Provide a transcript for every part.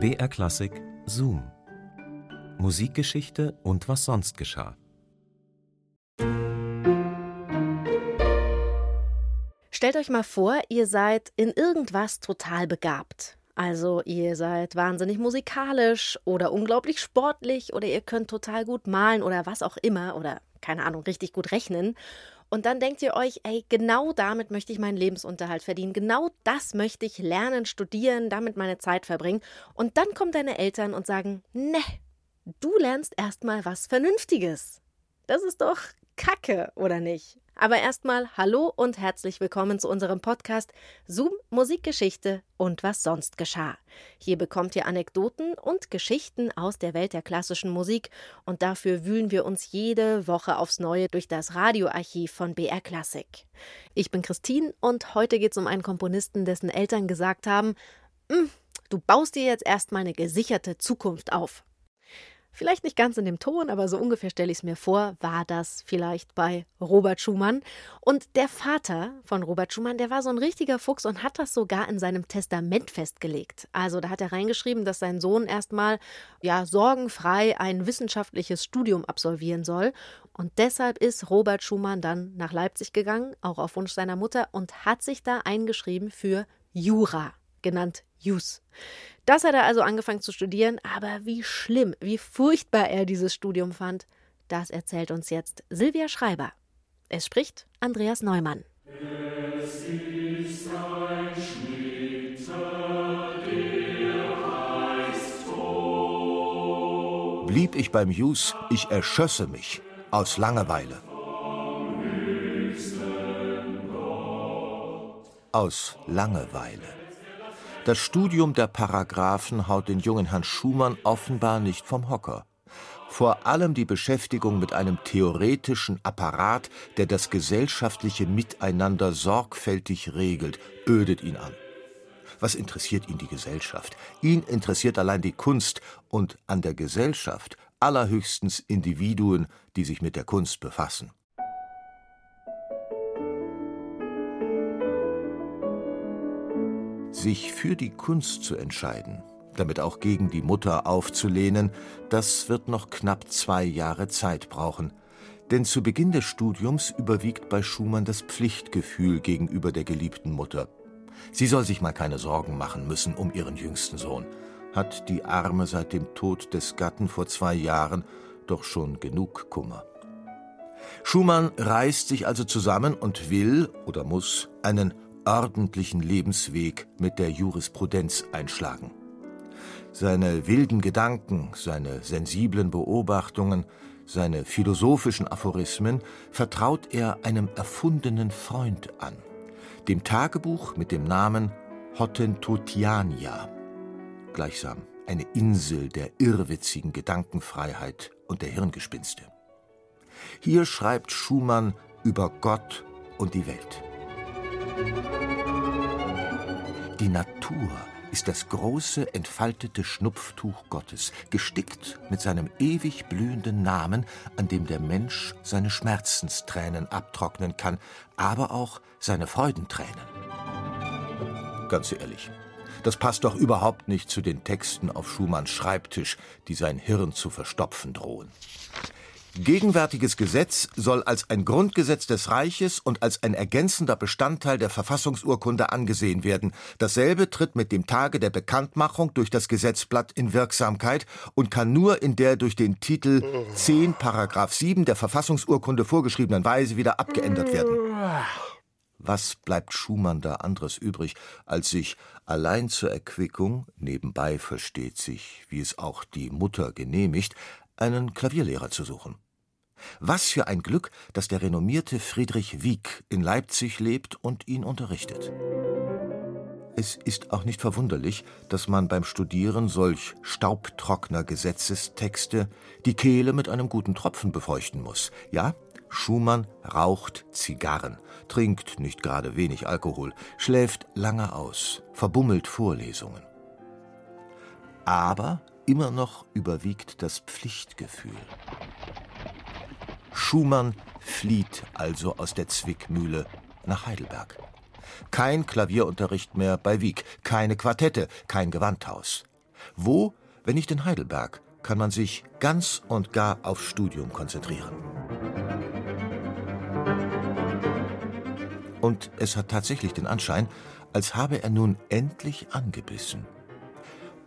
BR Klassik Zoom. Musikgeschichte und was sonst geschah. Stellt euch mal vor, ihr seid in irgendwas total begabt. Also ihr seid wahnsinnig musikalisch oder unglaublich sportlich oder ihr könnt total gut malen oder was auch immer oder keine Ahnung, richtig gut rechnen. Und dann denkt ihr euch, ey, genau damit möchte ich meinen Lebensunterhalt verdienen. Genau das möchte ich lernen, studieren, damit meine Zeit verbringen. Und dann kommen deine Eltern und sagen, ne, du lernst erstmal was Vernünftiges. Das ist doch Kacke, oder nicht? Aber erstmal hallo und herzlich willkommen zu unserem Podcast Zoom Musikgeschichte und was sonst geschah. Hier bekommt ihr Anekdoten und Geschichten aus der Welt der klassischen Musik und dafür wühlen wir uns jede Woche aufs Neue durch das Radioarchiv von BR Classic. Ich bin Christine und heute geht es um einen Komponisten, dessen Eltern gesagt haben, hm, du baust dir jetzt erstmal eine gesicherte Zukunft auf. Vielleicht nicht ganz in dem Ton, aber so ungefähr stelle ich es mir vor, war das vielleicht bei Robert Schumann. Und der Vater von Robert Schumann, der war so ein richtiger Fuchs und hat das sogar in seinem Testament festgelegt. Also da hat er reingeschrieben, dass sein Sohn erstmal ja sorgenfrei ein wissenschaftliches Studium absolvieren soll. Und deshalb ist Robert Schumann dann nach Leipzig gegangen, auch auf Wunsch seiner Mutter, und hat sich da eingeschrieben für Jura, genannt Jus. Das hat er also angefangen zu studieren, aber wie schlimm, wie furchtbar er dieses Studium fand, das erzählt uns jetzt Silvia Schreiber. Es spricht Andreas Neumann. Es ist ein Schnitter, der heißt Blieb ich beim Jus, ich erschösse mich aus Langeweile. Aus Langeweile. Das Studium der Paragraphen haut den jungen Herrn Schumann offenbar nicht vom Hocker. Vor allem die Beschäftigung mit einem theoretischen Apparat, der das gesellschaftliche Miteinander sorgfältig regelt, ödet ihn an. Was interessiert ihn die Gesellschaft? Ihn interessiert allein die Kunst und an der Gesellschaft allerhöchstens Individuen, die sich mit der Kunst befassen. Sich für die Kunst zu entscheiden, damit auch gegen die Mutter aufzulehnen, das wird noch knapp zwei Jahre Zeit brauchen. Denn zu Beginn des Studiums überwiegt bei Schumann das Pflichtgefühl gegenüber der geliebten Mutter. Sie soll sich mal keine Sorgen machen müssen um ihren jüngsten Sohn. Hat die Arme seit dem Tod des Gatten vor zwei Jahren doch schon genug Kummer. Schumann reißt sich also zusammen und will oder muss einen ordentlichen Lebensweg mit der Jurisprudenz einschlagen. Seine wilden Gedanken, seine sensiblen Beobachtungen, seine philosophischen Aphorismen vertraut er einem erfundenen Freund an, dem Tagebuch mit dem Namen Hottentotiania, gleichsam eine Insel der irrwitzigen Gedankenfreiheit und der Hirngespinste. Hier schreibt Schumann über Gott und die Welt. Die Natur ist das große, entfaltete Schnupftuch Gottes, gestickt mit seinem ewig blühenden Namen, an dem der Mensch seine Schmerzenstränen abtrocknen kann, aber auch seine Freudentränen. Ganz ehrlich, das passt doch überhaupt nicht zu den Texten auf Schumanns Schreibtisch, die sein Hirn zu verstopfen drohen. Gegenwärtiges Gesetz soll als ein Grundgesetz des Reiches und als ein ergänzender Bestandteil der Verfassungsurkunde angesehen werden. Dasselbe tritt mit dem Tage der Bekanntmachung durch das Gesetzblatt in Wirksamkeit und kann nur in der durch den Titel 10 Paragraph 7 der Verfassungsurkunde vorgeschriebenen Weise wieder abgeändert werden. Was bleibt Schumann da anderes übrig, als sich allein zur Erquickung, nebenbei versteht sich, wie es auch die Mutter genehmigt, einen Klavierlehrer zu suchen? Was für ein Glück, dass der renommierte Friedrich Wieck in Leipzig lebt und ihn unterrichtet. Es ist auch nicht verwunderlich, dass man beim Studieren solch staubtrockener Gesetzestexte die Kehle mit einem guten Tropfen befeuchten muss. Ja, Schumann raucht Zigarren, trinkt nicht gerade wenig Alkohol, schläft lange aus, verbummelt Vorlesungen. Aber immer noch überwiegt das Pflichtgefühl. Schumann flieht also aus der Zwickmühle nach Heidelberg. Kein Klavierunterricht mehr bei Wieck, keine Quartette, kein Gewandhaus. Wo, wenn nicht in Heidelberg, kann man sich ganz und gar aufs Studium konzentrieren? Und es hat tatsächlich den Anschein, als habe er nun endlich angebissen.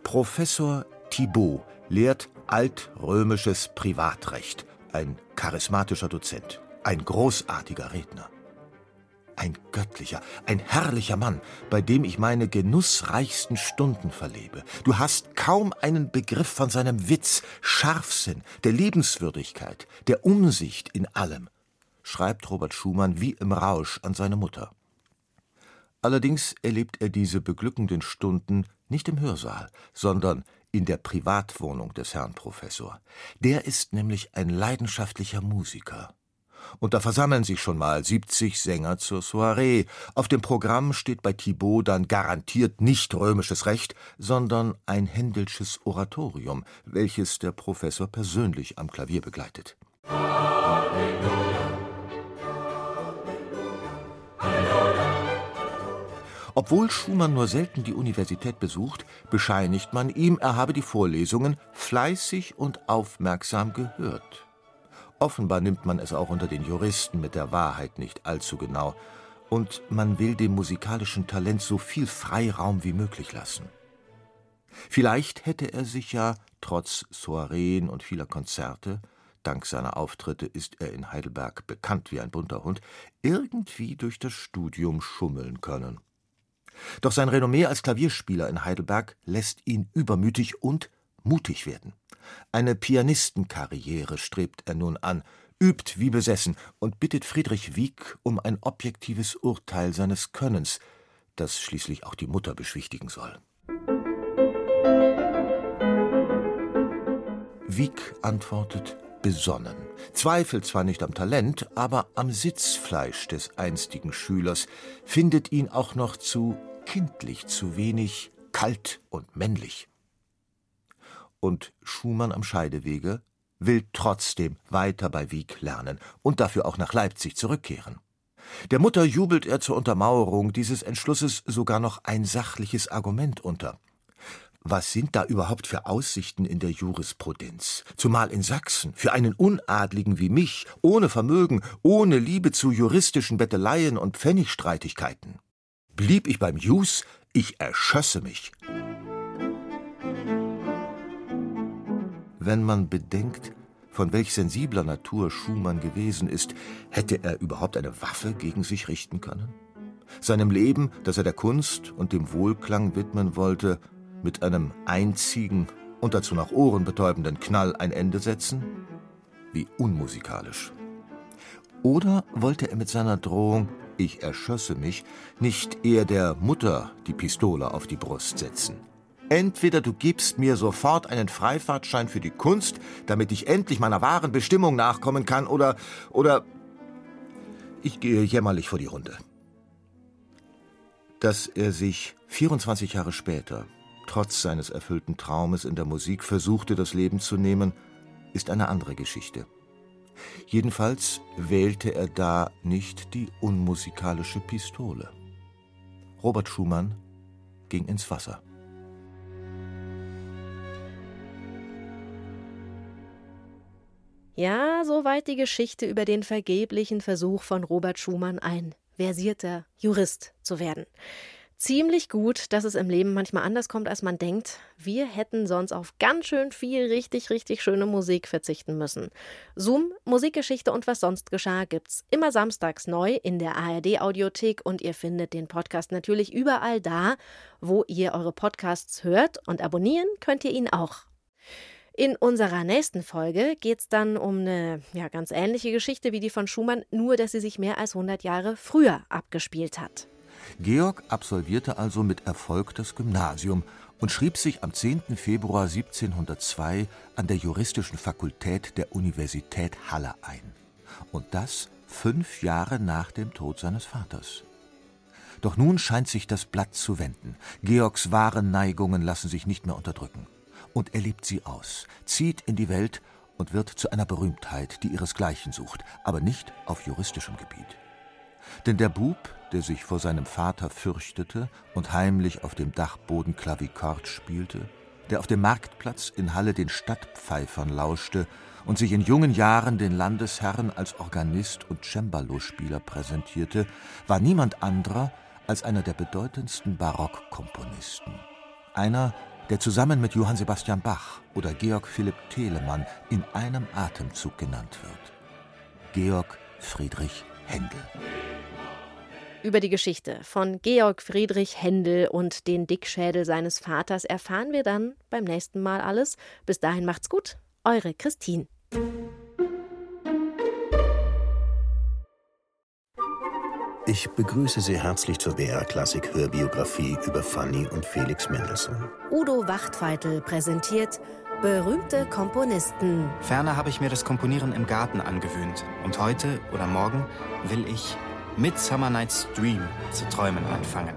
Professor Thibaut lehrt altrömisches Privatrecht, ein charismatischer Dozent, ein großartiger Redner. Ein göttlicher, ein herrlicher Mann, bei dem ich meine genussreichsten Stunden verlebe. Du hast kaum einen Begriff von seinem Witz, Scharfsinn, der Liebenswürdigkeit, der Umsicht in allem, schreibt Robert Schumann wie im Rausch an seine Mutter. Allerdings erlebt er diese beglückenden Stunden nicht im Hörsaal, sondern in der Privatwohnung des Herrn Professor. Der ist nämlich ein leidenschaftlicher Musiker. Und da versammeln sich schon mal 70 Sänger zur Soiree. Auf dem Programm steht bei Thibaut dann garantiert nicht römisches Recht, sondern ein Händelsches Oratorium, welches der Professor persönlich am Klavier begleitet. Halleluja. Obwohl Schumann nur selten die Universität besucht, bescheinigt man ihm, er habe die Vorlesungen fleißig und aufmerksam gehört. Offenbar nimmt man es auch unter den Juristen mit der Wahrheit nicht allzu genau, und man will dem musikalischen Talent so viel Freiraum wie möglich lassen. Vielleicht hätte er sich ja, trotz Soireen und vieler Konzerte, dank seiner Auftritte ist er in Heidelberg bekannt wie ein bunter Hund, irgendwie durch das Studium schummeln können. Doch sein Renommee als Klavierspieler in Heidelberg lässt ihn übermütig und mutig werden. Eine Pianistenkarriere strebt er nun an, übt wie besessen und bittet Friedrich Wieck um ein objektives Urteil seines Könnens, das schließlich auch die Mutter beschwichtigen soll. Wieck antwortet besonnen, zweifelt zwar nicht am Talent, aber am Sitzfleisch des einstigen Schülers, findet ihn auch noch zu kindlich, zu wenig kalt und männlich. Und Schumann am Scheidewege will trotzdem weiter bei Wieck lernen und dafür auch nach Leipzig zurückkehren. Der Mutter jubelt er zur Untermauerung dieses Entschlusses sogar noch ein sachliches Argument unter. Was sind da überhaupt für Aussichten in der Jurisprudenz? Zumal in Sachsen, für einen Unadligen wie mich, ohne Vermögen, ohne Liebe zu juristischen Betteleien und Pfennigstreitigkeiten. Blieb ich beim Jus, ich erschösse mich. Wenn man bedenkt, von welch sensibler Natur Schumann gewesen ist, hätte er überhaupt eine Waffe gegen sich richten können? Seinem Leben, das er der Kunst und dem Wohlklang widmen wollte, mit einem einzigen und dazu nach ohrenbetäubenden Knall ein Ende setzen? Wie unmusikalisch. Oder wollte er mit seiner Drohung, ich erschösse mich, nicht eher der Mutter die Pistole auf die Brust setzen? Entweder du gibst mir sofort einen Freifahrtschein für die Kunst, damit ich endlich meiner wahren Bestimmung nachkommen kann, oder, oder ich gehe jämmerlich vor die Runde. Dass er sich 24 Jahre später trotz seines erfüllten Traumes in der Musik versuchte, das Leben zu nehmen, ist eine andere Geschichte. Jedenfalls wählte er da nicht die unmusikalische Pistole. Robert Schumann ging ins Wasser. Ja, soweit die Geschichte über den vergeblichen Versuch von Robert Schumann, ein versierter Jurist zu werden ziemlich gut, dass es im Leben manchmal anders kommt, als man denkt. Wir hätten sonst auf ganz schön viel richtig, richtig schöne Musik verzichten müssen. Zoom, Musikgeschichte und was sonst geschah gibt's immer samstags neu in der ARD Audiothek und ihr findet den Podcast natürlich überall da, wo ihr eure Podcasts hört und abonnieren könnt ihr ihn auch. In unserer nächsten Folge geht es dann um eine ja, ganz ähnliche Geschichte wie die von Schumann, nur dass sie sich mehr als 100 Jahre früher abgespielt hat. Georg absolvierte also mit Erfolg das Gymnasium und schrieb sich am 10. Februar 1702 an der Juristischen Fakultät der Universität Halle ein. Und das fünf Jahre nach dem Tod seines Vaters. Doch nun scheint sich das Blatt zu wenden. Georgs wahre Neigungen lassen sich nicht mehr unterdrücken. Und er lebt sie aus, zieht in die Welt und wird zu einer Berühmtheit, die ihresgleichen sucht, aber nicht auf juristischem Gebiet. Denn der Bub, der sich vor seinem Vater fürchtete und heimlich auf dem Dachboden Klavikord spielte, der auf dem Marktplatz in Halle den Stadtpfeifern lauschte und sich in jungen Jahren den Landesherren als Organist und Cembalospieler präsentierte, war niemand anderer als einer der bedeutendsten Barockkomponisten. Einer, der zusammen mit Johann Sebastian Bach oder Georg Philipp Telemann in einem Atemzug genannt wird. Georg Friedrich Händel. Über die Geschichte von Georg Friedrich Händel und den Dickschädel seines Vaters erfahren wir dann beim nächsten Mal alles. Bis dahin macht's gut. Eure Christine. Ich begrüße Sie herzlich zur BR Klassik Hörbiografie über Fanny und Felix Mendelssohn. Udo Wachtfeitel präsentiert berühmte Komponisten. Ferner habe ich mir das Komponieren im Garten angewöhnt. Und heute oder morgen will ich Midsummer Night's Dream zu träumen anfangen.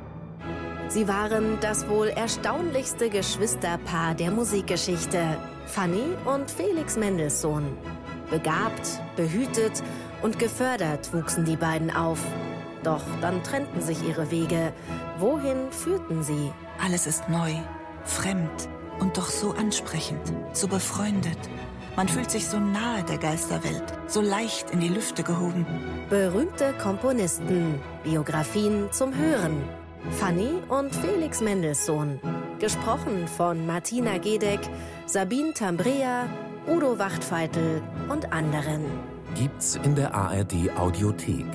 Sie waren das wohl erstaunlichste Geschwisterpaar der Musikgeschichte. Fanny und Felix Mendelssohn. Begabt, behütet und gefördert wuchsen die beiden auf. Doch dann trennten sich ihre Wege. Wohin führten sie? Alles ist neu, fremd und doch so ansprechend, so befreundet. Man fühlt sich so nahe der Geisterwelt, so leicht in die Lüfte gehoben. Berühmte Komponisten, Biografien zum Hören. Fanny und Felix Mendelssohn. Gesprochen von Martina Gedeck, Sabine Tambrea, Udo Wachtfeitel und anderen. Gibt's in der ARD Audiothek.